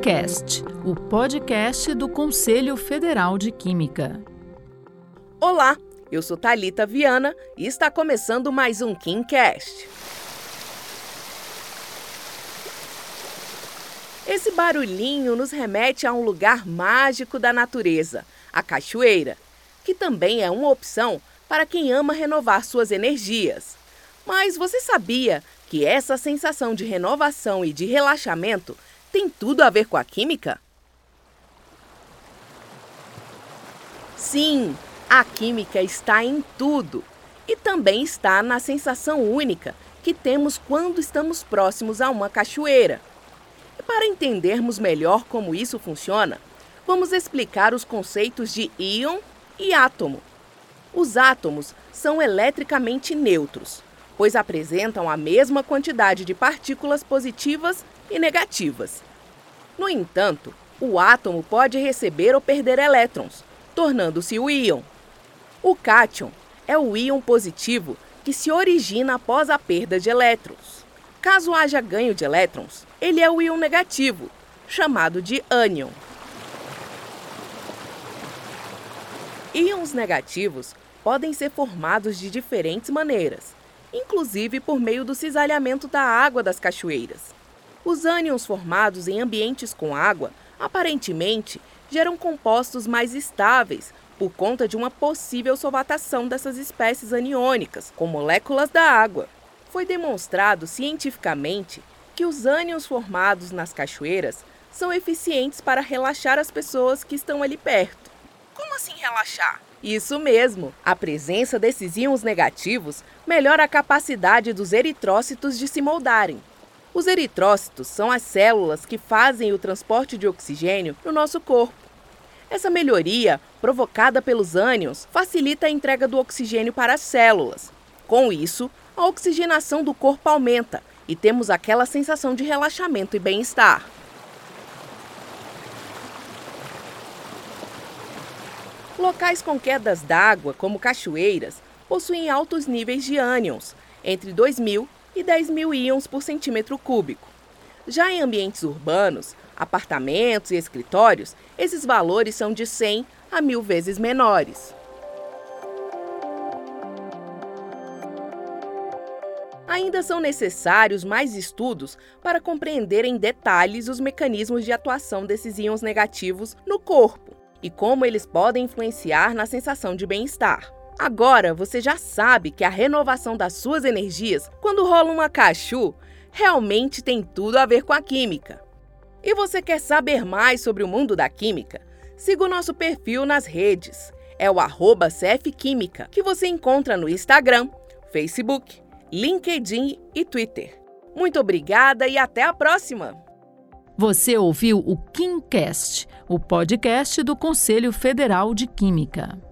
KimCast, o podcast do Conselho Federal de Química. Olá, eu sou Talita Viana e está começando mais um KimCast. Esse barulhinho nos remete a um lugar mágico da natureza, a cachoeira, que também é uma opção para quem ama renovar suas energias. Mas você sabia que essa sensação de renovação e de relaxamento tem tudo a ver com a química? Sim, a química está em tudo e também está na sensação única que temos quando estamos próximos a uma cachoeira. E para entendermos melhor como isso funciona, vamos explicar os conceitos de íon e átomo. Os átomos são eletricamente neutros, pois apresentam a mesma quantidade de partículas positivas e negativas. No entanto, o átomo pode receber ou perder elétrons, tornando-se o íon. O cátion é o íon positivo que se origina após a perda de elétrons. Caso haja ganho de elétrons, ele é o íon negativo, chamado de ânion. Íons negativos podem ser formados de diferentes maneiras, inclusive por meio do cisalhamento da água das cachoeiras. Os ânions formados em ambientes com água, aparentemente, geram compostos mais estáveis por conta de uma possível solvatação dessas espécies aniônicas com moléculas da água. Foi demonstrado cientificamente que os ânions formados nas cachoeiras são eficientes para relaxar as pessoas que estão ali perto. Como assim relaxar? Isso mesmo! A presença desses íons negativos melhora a capacidade dos eritrócitos de se moldarem. Os eritrócitos são as células que fazem o transporte de oxigênio no nosso corpo. Essa melhoria, provocada pelos ânions, facilita a entrega do oxigênio para as células. Com isso, a oxigenação do corpo aumenta e temos aquela sensação de relaxamento e bem-estar. Locais com quedas d'água, como cachoeiras, possuem altos níveis de ânions, entre 2.000 e 10.000 íons por centímetro cúbico. Já em ambientes urbanos, apartamentos e escritórios, esses valores são de 100 a 1.000 vezes menores. Ainda são necessários mais estudos para compreender em detalhes os mecanismos de atuação desses íons negativos no corpo e como eles podem influenciar na sensação de bem-estar. Agora você já sabe que a renovação das suas energias, quando rola uma cachu, realmente tem tudo a ver com a química. E você quer saber mais sobre o mundo da química? Siga o nosso perfil nas redes. É o CFQuímica, que você encontra no Instagram, Facebook, LinkedIn e Twitter. Muito obrigada e até a próxima! Você ouviu o KimCast, o podcast do Conselho Federal de Química.